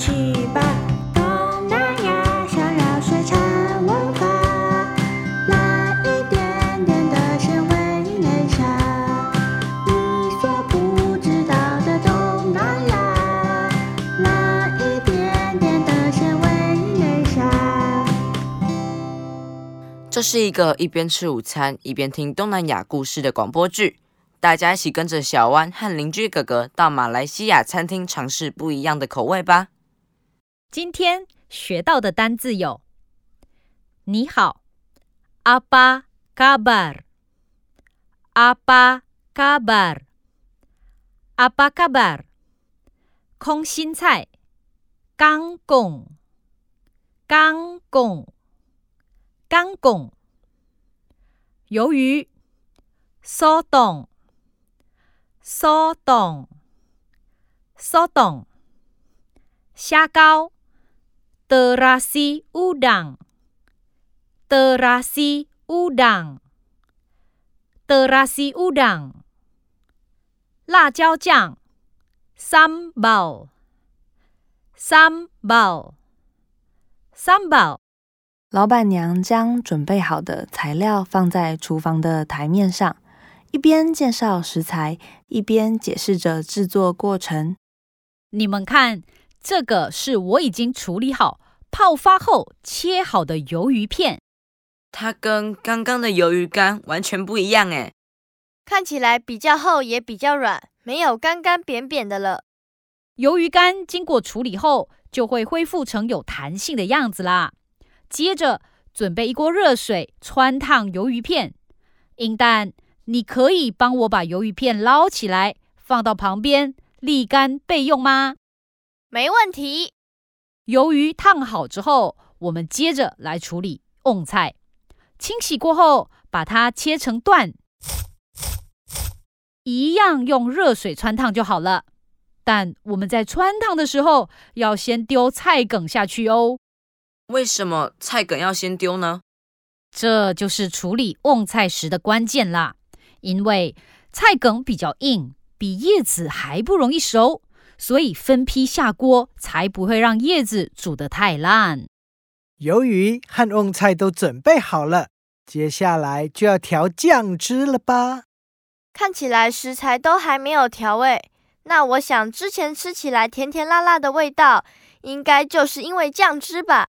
起吧！东南亚小绕水产文化，那一点点的鲜味内沙，你所不知道的东南亚，来一点点的鲜味内沙。这是一个一边吃午餐一边听东南亚故事的广播剧。大家一起跟着小湾和邻居哥哥到马来西亚餐厅尝试不一样的口味吧。今天学到的单字有：你好，apa kabar，apa kabar，apa kabar，空心菜，kang kong，kang kong，kang kong，鱿鱼，sotong。烧冻，烧冻，虾糕，terasi udang，terasi udang，terasi udang，辣椒酱，sambal，sambal，sambal。老板娘将准备好的材料放在厨房的台面上。一边介绍食材，一边解释着制作过程。你们看，这个是我已经处理好、泡发后切好的鱿鱼片。它跟刚刚的鱿鱼干完全不一样诶，看起来比较厚，也比较软，没有干干扁扁的了。鱿鱼干经过处理后，就会恢复成有弹性的样子啦。接着，准备一锅热水，穿烫鱿鱼片。英蛋。你可以帮我把鱿鱼片捞起来，放到旁边沥干备用吗？没问题。鱿鱼烫好之后，我们接着来处理瓮菜。清洗过后，把它切成段，一样用热水穿烫就好了。但我们在穿烫的时候，要先丢菜梗下去哦。为什么菜梗要先丢呢？这就是处理瓮菜时的关键啦。因为菜梗比较硬，比叶子还不容易熟，所以分批下锅才不会让叶子煮得太烂。鱿鱼和瓮菜都准备好了，接下来就要调酱汁了吧？看起来食材都还没有调味，那我想之前吃起来甜甜辣辣的味道，应该就是因为酱汁吧？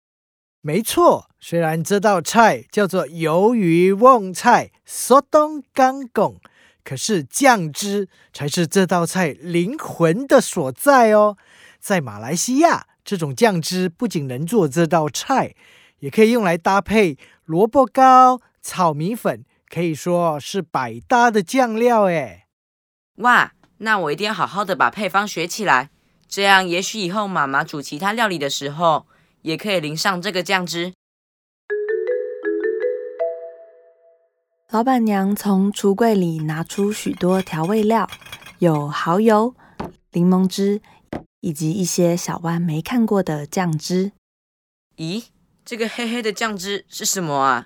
没错，虽然这道菜叫做鱿鱼瓮菜 （sotong kangkong），可是酱汁才是这道菜灵魂的所在哦。在马来西亚，这种酱汁不仅能做这道菜，也可以用来搭配萝卜糕、炒米粉，可以说是百搭的酱料诶。哇，那我一定要好好的把配方学起来，这样也许以后妈妈煮其他料理的时候。也可以淋上这个酱汁。老板娘从橱柜里拿出许多调味料，有蚝油、柠檬汁，以及一些小湾没看过的酱汁。咦，这个黑黑的酱汁是什么啊？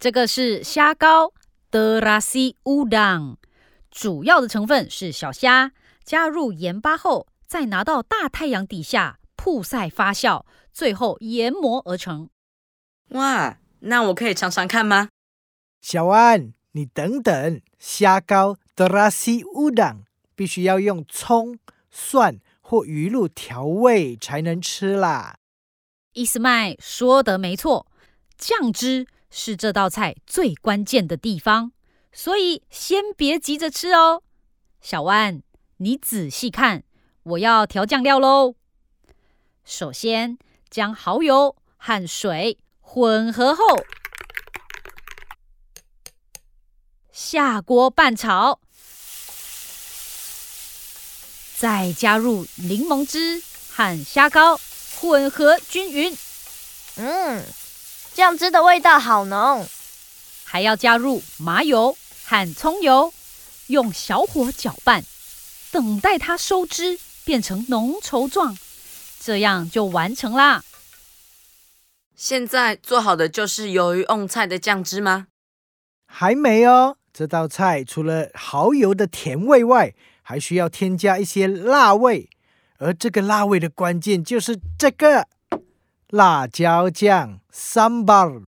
这个是虾膏的拉西乌当，主要的成分是小虾，加入盐巴后，再拿到大太阳底下曝晒发酵。最后研磨而成。哇，那我可以尝尝看吗？小安，你等等，虾膏德拉西乌当必须要用葱、蒜或鱼露调味才能吃啦。伊斯麦说的没错，酱汁是这道菜最关键的地方，所以先别急着吃哦。小安，你仔细看，我要调酱料喽。首先。将蚝油和水混合后，下锅拌炒，再加入柠檬汁和虾膏，混合均匀。嗯，酱汁的味道好浓。还要加入麻油和葱油，用小火搅拌，等待它收汁，变成浓稠状。这样就完成啦。现在做好的就是鱿鱼瓮菜的酱汁吗？还没哦。这道菜除了蚝油的甜味外，还需要添加一些辣味。而这个辣味的关键就是这个辣椒酱 （sambal）。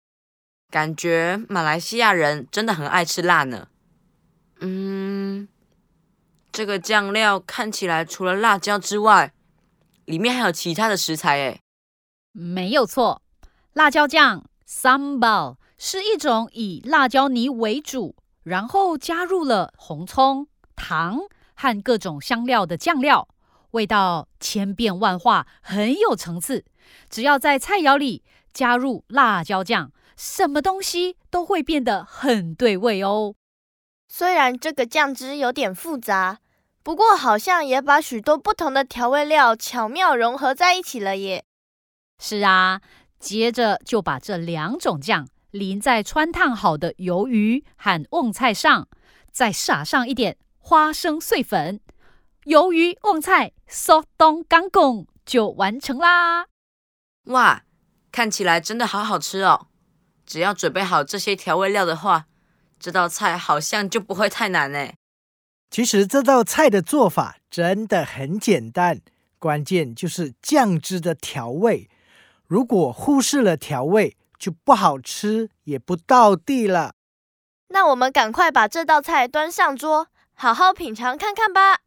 感觉马来西亚人真的很爱吃辣呢。嗯，这个酱料看起来除了辣椒之外，里面还有其他的食材诶。没有错，辣椒酱 （sambal） 是一种以辣椒泥为主，然后加入了红葱、糖和各种香料的酱料，味道千变万化，很有层次。只要在菜肴里加入辣椒酱，什么东西都会变得很对味哦。虽然这个酱汁有点复杂，不过好像也把许多不同的调味料巧妙融合在一起了耶。是啊，接着就把这两种酱淋在穿烫好的鱿鱼和瓮菜上，再撒上一点花生碎粉，鱿鱼瓮菜嗦东干贡就完成啦！哇，看起来真的好好吃哦！只要准备好这些调味料的话，这道菜好像就不会太难呢。其实这道菜的做法真的很简单，关键就是酱汁的调味。如果忽视了调味，就不好吃，也不到地了。那我们赶快把这道菜端上桌，好好品尝看看吧。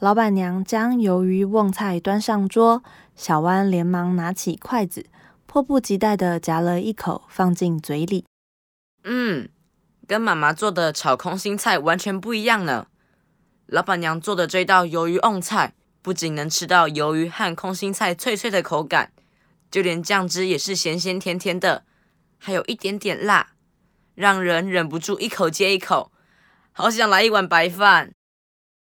老板娘将鱿鱼瓮菜端上桌，小弯连忙拿起筷子，迫不及待的夹了一口，放进嘴里。嗯，跟妈妈做的炒空心菜完全不一样呢。老板娘做的这道鱿鱼瓮菜。不仅能吃到鱿鱼和空心菜脆脆的口感，就连酱汁也是咸咸甜甜的，还有一点点辣，让人忍不住一口接一口，好想来一碗白饭。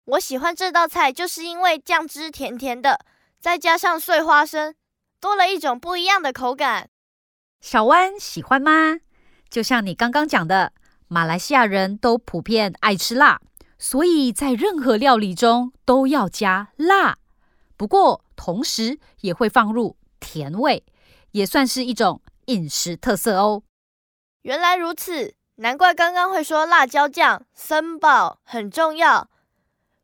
我喜欢这道菜，就是因为酱汁甜甜的，再加上碎花生，多了一种不一样的口感。小湾喜欢吗？就像你刚刚讲的，马来西亚人都普遍爱吃辣。所以在任何料理中都要加辣，不过同时也会放入甜味，也算是一种饮食特色哦。原来如此，难怪刚刚会说辣椒酱森宝很重要。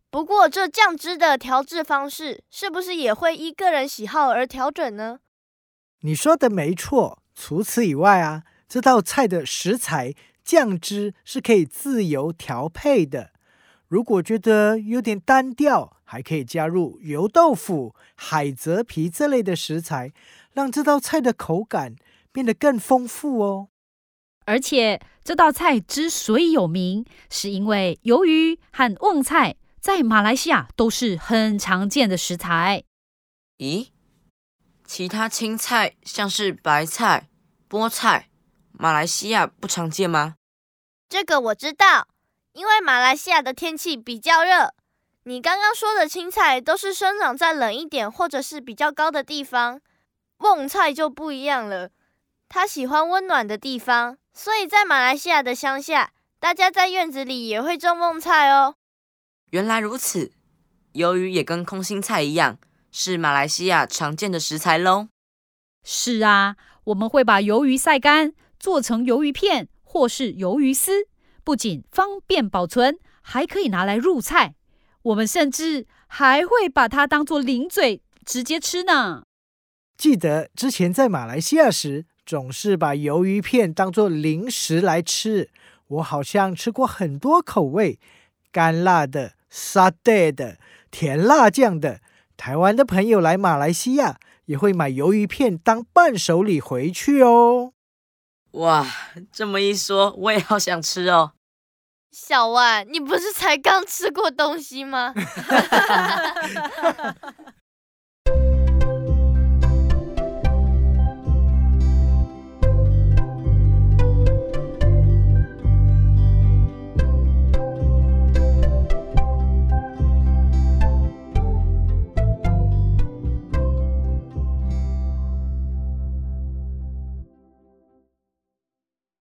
不过这酱汁的调制方式是不是也会依个人喜好而调整呢？你说的没错。除此以外啊，这道菜的食材酱汁是可以自由调配的。如果觉得有点单调，还可以加入油豆腐、海蜇皮这类的食材，让这道菜的口感变得更丰富哦。而且这道菜之所以有名，是因为鱿鱼和瓮菜在马来西亚都是很常见的食材。咦，其他青菜像是白菜、菠菜，马来西亚不常见吗？这个我知道。因为马来西亚的天气比较热，你刚刚说的青菜都是生长在冷一点或者是比较高的地方，瓮菜就不一样了，它喜欢温暖的地方，所以在马来西亚的乡下，大家在院子里也会种瓮菜哦。原来如此，鱿鱼也跟空心菜一样，是马来西亚常见的食材喽。是啊，我们会把鱿鱼晒干，做成鱿鱼片或是鱿鱼丝。不仅方便保存，还可以拿来入菜。我们甚至还会把它当做零嘴直接吃呢。记得之前在马来西亚时，总是把鱿鱼片当做零食来吃。我好像吃过很多口味：干辣的、沙爹的、甜辣酱的。台湾的朋友来马来西亚也会买鱿鱼片当伴手礼回去哦。哇，这么一说，我也好想吃哦。小万，你不是才刚吃过东西吗？